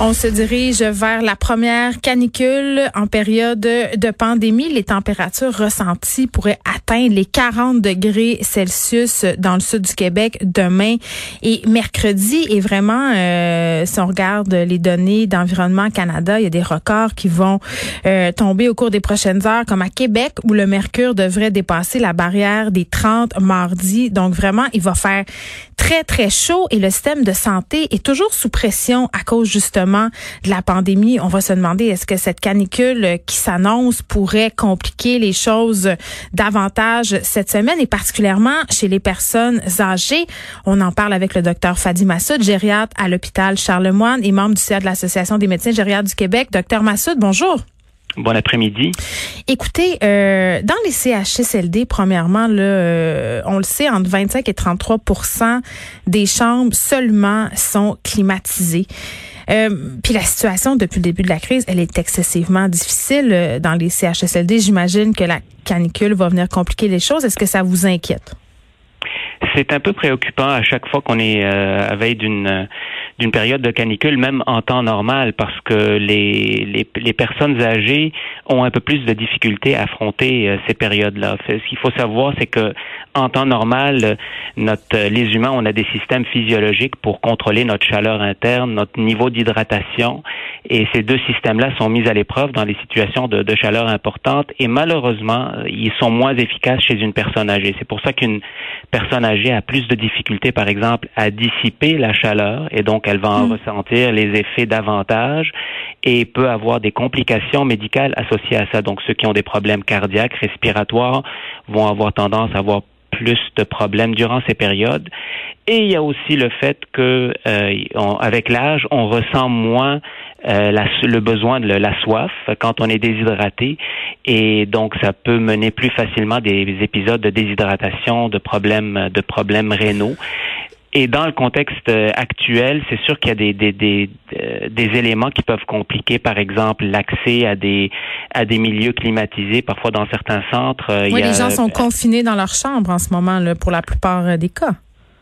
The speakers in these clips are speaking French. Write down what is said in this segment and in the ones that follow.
On se dirige vers la première canicule en période de pandémie. Les températures ressenties pourraient atteindre les 40 degrés Celsius dans le sud du Québec demain et mercredi. Et vraiment, euh, si on regarde les données d'Environnement Canada, il y a des records qui vont euh, tomber au cours des prochaines heures, comme à Québec, où le mercure devrait dépasser la barrière des 30 mardi. Donc vraiment, il va faire très, très chaud et le système de santé est toujours sous pression à cause justement de la pandémie. On va se demander est-ce que cette canicule qui s'annonce pourrait compliquer les choses davantage cette semaine et particulièrement chez les personnes âgées? On en parle avec le docteur Fadi Massoud, gériatre à l'hôpital Charlemagne et membre du CA de l'Association des médecins gériatres du Québec. Docteur Massoud, bonjour. Bon après-midi. Écoutez, euh, dans les CHSLD, premièrement, là, euh, on le sait, entre 25 et 33% des chambres seulement sont climatisées. Euh, puis la situation depuis le début de la crise, elle est excessivement difficile euh, dans les CHSLD. J'imagine que la canicule va venir compliquer les choses. Est-ce que ça vous inquiète? C'est un peu préoccupant à chaque fois qu'on est euh, à veille d'une d'une période de canicule, même en temps normal, parce que les, les, les personnes âgées ont un peu plus de difficultés à affronter euh, ces périodes-là. Ce qu'il faut savoir, c'est que en temps normal, notre, les humains, on a des systèmes physiologiques pour contrôler notre chaleur interne, notre niveau d'hydratation, et ces deux systèmes-là sont mis à l'épreuve dans les situations de, de chaleur importante, et malheureusement, ils sont moins efficaces chez une personne âgée. C'est pour ça qu'une personne âgée a plus de difficultés, par exemple, à dissiper la chaleur, et donc elle va en mm. ressentir les effets davantage et peut avoir des complications médicales associées à ça. Donc, ceux qui ont des problèmes cardiaques, respiratoires, vont avoir tendance à avoir plus de problèmes durant ces périodes. Et il y a aussi le fait que euh, avec l'âge, on ressent moins euh, le besoin de la soif quand on est déshydraté et donc ça peut mener plus facilement des épisodes de déshydratation, de problèmes de problèmes rénaux. Et dans le contexte euh, actuel, c'est sûr qu'il y a des, des, des, euh, des, éléments qui peuvent compliquer, par exemple, l'accès à des, à des milieux climatisés. Parfois, dans certains centres, oui, il y a, les gens sont confinés dans leur chambre en ce moment, là, pour la plupart des cas.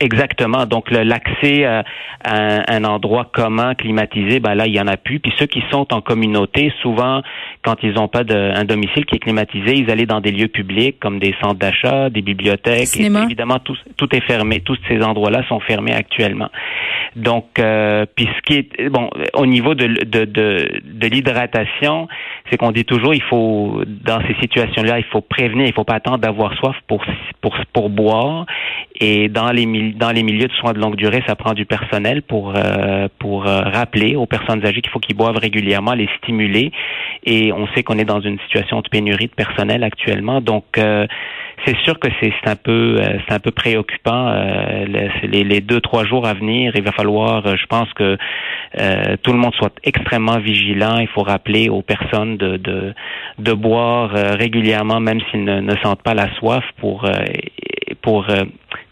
Exactement. Donc l'accès à, un endroit commun climatisé, ben là il y en a plus. Puis ceux qui sont en communauté, souvent quand ils n'ont pas de, un domicile qui est climatisé, ils allaient dans des lieux publics comme des centres d'achat, des bibliothèques. Et évidemment tout, tout est fermé. Tous ces endroits-là sont fermés actuellement. Donc euh, puis ce qui est bon au niveau de de de, de l'hydratation, c'est qu'on dit toujours il faut dans ces situations-là il faut prévenir, il faut pas attendre d'avoir soif pour pour pour boire. Et dans les dans les milieux de soins de longue durée, ça prend du personnel pour euh, pour euh, rappeler aux personnes âgées qu'il faut qu'ils boivent régulièrement, les stimuler. Et on sait qu'on est dans une situation de pénurie de personnel actuellement, donc euh, c'est sûr que c'est un peu c'est un peu préoccupant. les, les, deux trois jours à venir, il va falloir, je pense que tout le monde soit extrêmement vigilant. Il faut rappeler aux personnes de de, de boire régulièrement, même s'ils ne, ne, sentent pas la soif, pour pour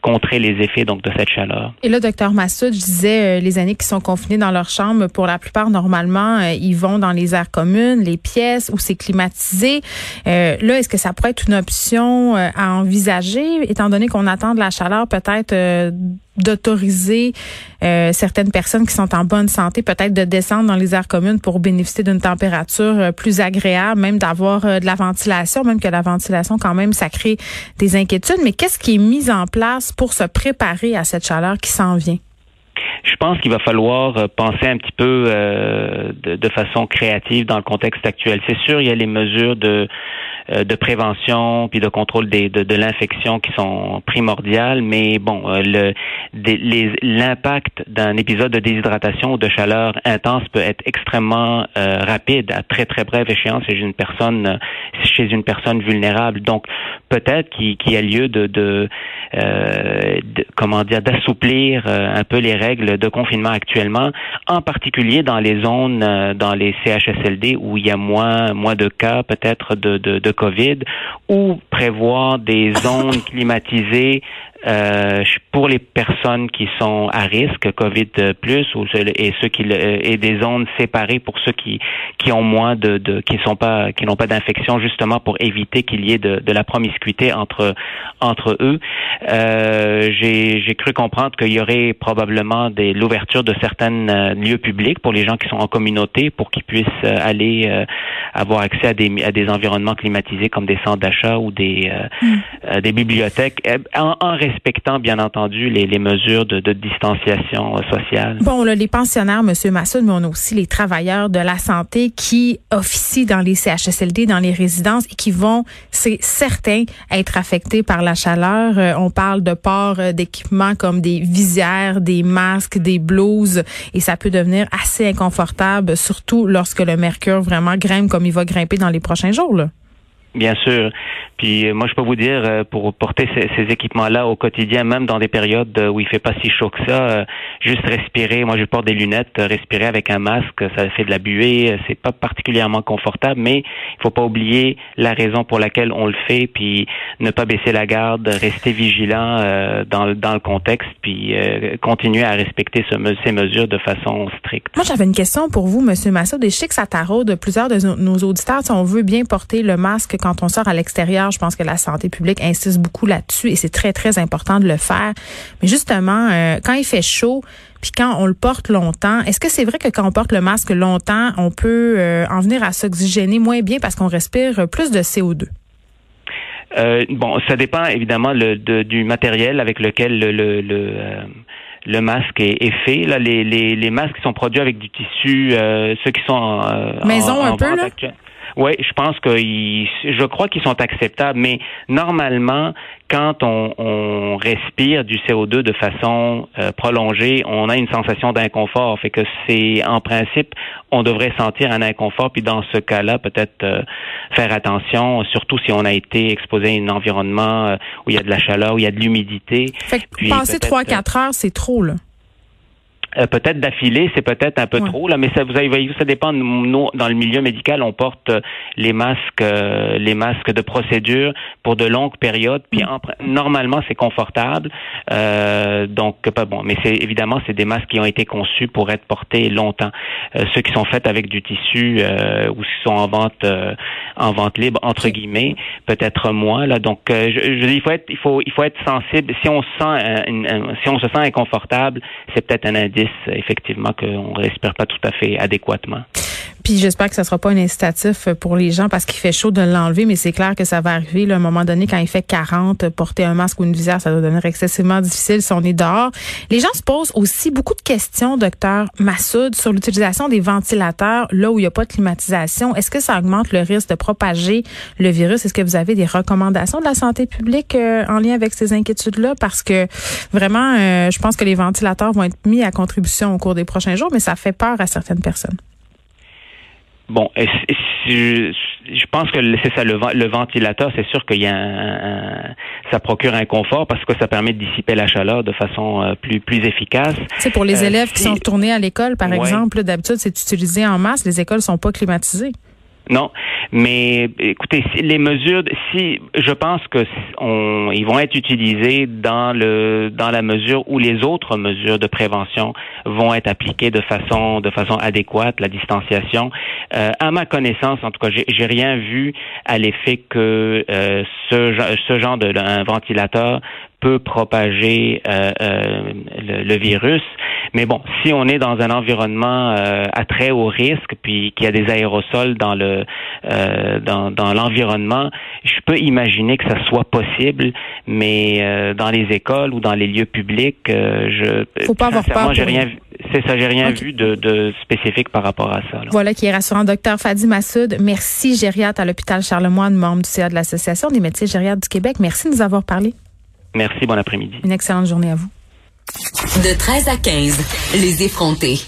contrer les effets donc de cette chaleur. Et là, docteur Massoud, je disais, euh, les années qui sont confinés dans leur chambre, pour la plupart, normalement, euh, ils vont dans les aires communes, les pièces où c'est climatisé. Euh, là, est-ce que ça pourrait être une option à envisager, étant donné qu'on attend de la chaleur peut-être d'autoriser euh, certaines personnes qui sont en bonne santé peut-être de descendre dans les aires communes pour bénéficier d'une température euh, plus agréable, même d'avoir euh, de la ventilation, même que la ventilation quand même ça crée des inquiétudes. Mais qu'est-ce qui est mis en place pour se préparer à cette chaleur qui s'en vient? Je pense qu'il va falloir penser un petit peu de, de, façon créative dans le contexte actuel. C'est sûr, il y a les mesures de de prévention puis de contrôle des, de, de l'infection qui sont primordiales, mais bon, le l'impact d'un épisode de déshydratation ou de chaleur intense peut être extrêmement rapide à très très brève échéance chez une personne chez une personne vulnérable. Donc peut-être qu'il y a lieu de, de, de comment dire d'assouplir un peu les règles de confinement actuellement, en particulier dans les zones, euh, dans les CHSLD où il y a moins, moins de cas peut-être de, de, de COVID, ou prévoir des zones climatisées euh, pour les personnes qui sont à risque Covid plus ou et ceux qui et des zones séparées pour ceux qui qui ont moins de, de qui sont pas qui n'ont pas d'infection justement pour éviter qu'il y ait de, de, la promiscuité entre entre eux. Euh, j'ai j'ai cru comprendre qu'il y aurait probablement des l'ouverture de certains euh, lieux publics pour les gens qui sont en communauté pour qu'ils puissent euh, aller euh, avoir accès à des à des environnements climatisés comme des centres d'achat ou des mm. des bibliothèques en, en respectant bien entendu les, les mesures de, de, distanciation euh, sociale. Bon, là, les pensionnaires, Monsieur Massoud, mais on a aussi les travailleurs de la santé qui officient dans les CHSLD, dans les résidences et qui vont, c'est certain, être affectés par la chaleur. Euh, on parle de port euh, d'équipements comme des visières, des masques, des blouses et ça peut devenir assez inconfortable, surtout lorsque le mercure vraiment grimpe comme il va grimper dans les prochains jours. Là. Bien sûr. Puis euh, moi, je peux vous dire, euh, pour porter ces, ces équipements-là au quotidien, même dans des périodes où il fait pas si chaud que ça, euh, juste respirer. Moi, je porte des lunettes, respirer avec un masque, ça fait de la buée. C'est pas particulièrement confortable, mais il faut pas oublier la raison pour laquelle on le fait, puis ne pas baisser la garde, rester vigilant dans, dans le contexte, puis continuer à respecter ce, ces mesures de façon stricte. Moi, j'avais une question pour vous, Monsieur. Et je sais que ça taraude plusieurs de nos auditeurs. Si on veut bien porter le masque quand on sort à l'extérieur, je pense que la santé publique insiste beaucoup là-dessus et c'est très, très important de le faire. Mais justement, euh, quand il fait chaud, puis quand on le porte longtemps, est-ce que c'est vrai que quand on porte le masque longtemps, on peut euh, en venir à s'oxygéner moins bien parce qu'on respire plus de CO2? Euh, bon, ça dépend évidemment le, du matériel avec lequel le, le, le masque est, fait. Là, les, les, les, masques qui sont produits avec du tissu, ceux qui sont en, maison un peu là? Oui, je pense que je crois qu'ils sont acceptables, mais normalement, quand on, on respire du CO2 de façon euh, prolongée, on a une sensation d'inconfort. Fait que c'est en principe, on devrait sentir un inconfort, puis dans ce cas-là, peut-être euh, faire attention, surtout si on a été exposé à un environnement euh, où il y a de la chaleur, où il y a de l'humidité. Fait que passer trois quatre heures, c'est trop là. Euh, peut-être d'affilée, c'est peut-être un peu trop là, mais ça vous avez ça dépend. Nous, dans le milieu médical, on porte euh, les masques, euh, les masques de procédure pour de longues périodes. Puis mm. normalement, c'est confortable. donc pas bon, mais c'est évidemment c'est des masques qui ont été conçus pour être portés longtemps. ceux qui sont faits avec du tissu ou qui sont en vente en vente libre entre guillemets, peut-être moins là. Donc je, je, il faut être il faut il faut être sensible. Si on se sent si on se sent inconfortable, c'est peut-être un indice effectivement qu'on ne respire pas tout à fait adéquatement. Puis j'espère que ça sera pas un incitatif pour les gens parce qu'il fait chaud de l'enlever, mais c'est clair que ça va arriver à un moment donné quand il fait 40, porter un masque ou une visière, ça doit devenir excessivement difficile si on est dehors. Les gens se posent aussi beaucoup de questions, docteur Massoud, sur l'utilisation des ventilateurs là où il n'y a pas de climatisation. Est-ce que ça augmente le risque de propager le virus? Est-ce que vous avez des recommandations de la santé publique euh, en lien avec ces inquiétudes-là? Parce que vraiment, euh, je pense que les ventilateurs vont être mis à contribution au cours des prochains jours, mais ça fait peur à certaines personnes. Bon, je, je pense que c'est ça, le, le ventilateur, c'est sûr qu'il y a un, ça procure un confort parce que ça permet de dissiper la chaleur de façon euh, plus plus efficace. C'est pour les euh, élèves qui sont retournés à l'école, par exemple. D'habitude, c'est utilisé en masse. Les écoles sont pas climatisées. Non, mais écoutez, les mesures, si je pense que on, ils vont être utilisés dans le dans la mesure où les autres mesures de prévention vont être appliquées de façon de façon adéquate, la distanciation. Euh, à ma connaissance, en tout cas, j'ai rien vu à l'effet que euh, ce, ce genre de un ventilateur peut propager le, le, virus. Mais bon, si on est dans un environnement à très haut risque, puis qu'il y a des aérosols dans le dans, dans l'environnement, je peux imaginer que ça soit possible, mais dans les écoles ou dans les lieux publics, je faut pas avoir peur. J'ai rien vu. C'est ça, j'ai rien vu de, de, spécifique par rapport à ça. Voilà qui est rassurant. Docteur Fadi Massoud, merci gériatre à l'hôpital Charlemagne, membre du CA de l'Association des médecins gériatres du Québec. Merci de nous avoir parlé. Merci, bon après-midi. Une excellente journée à vous. De 13 à 15, les effrontés.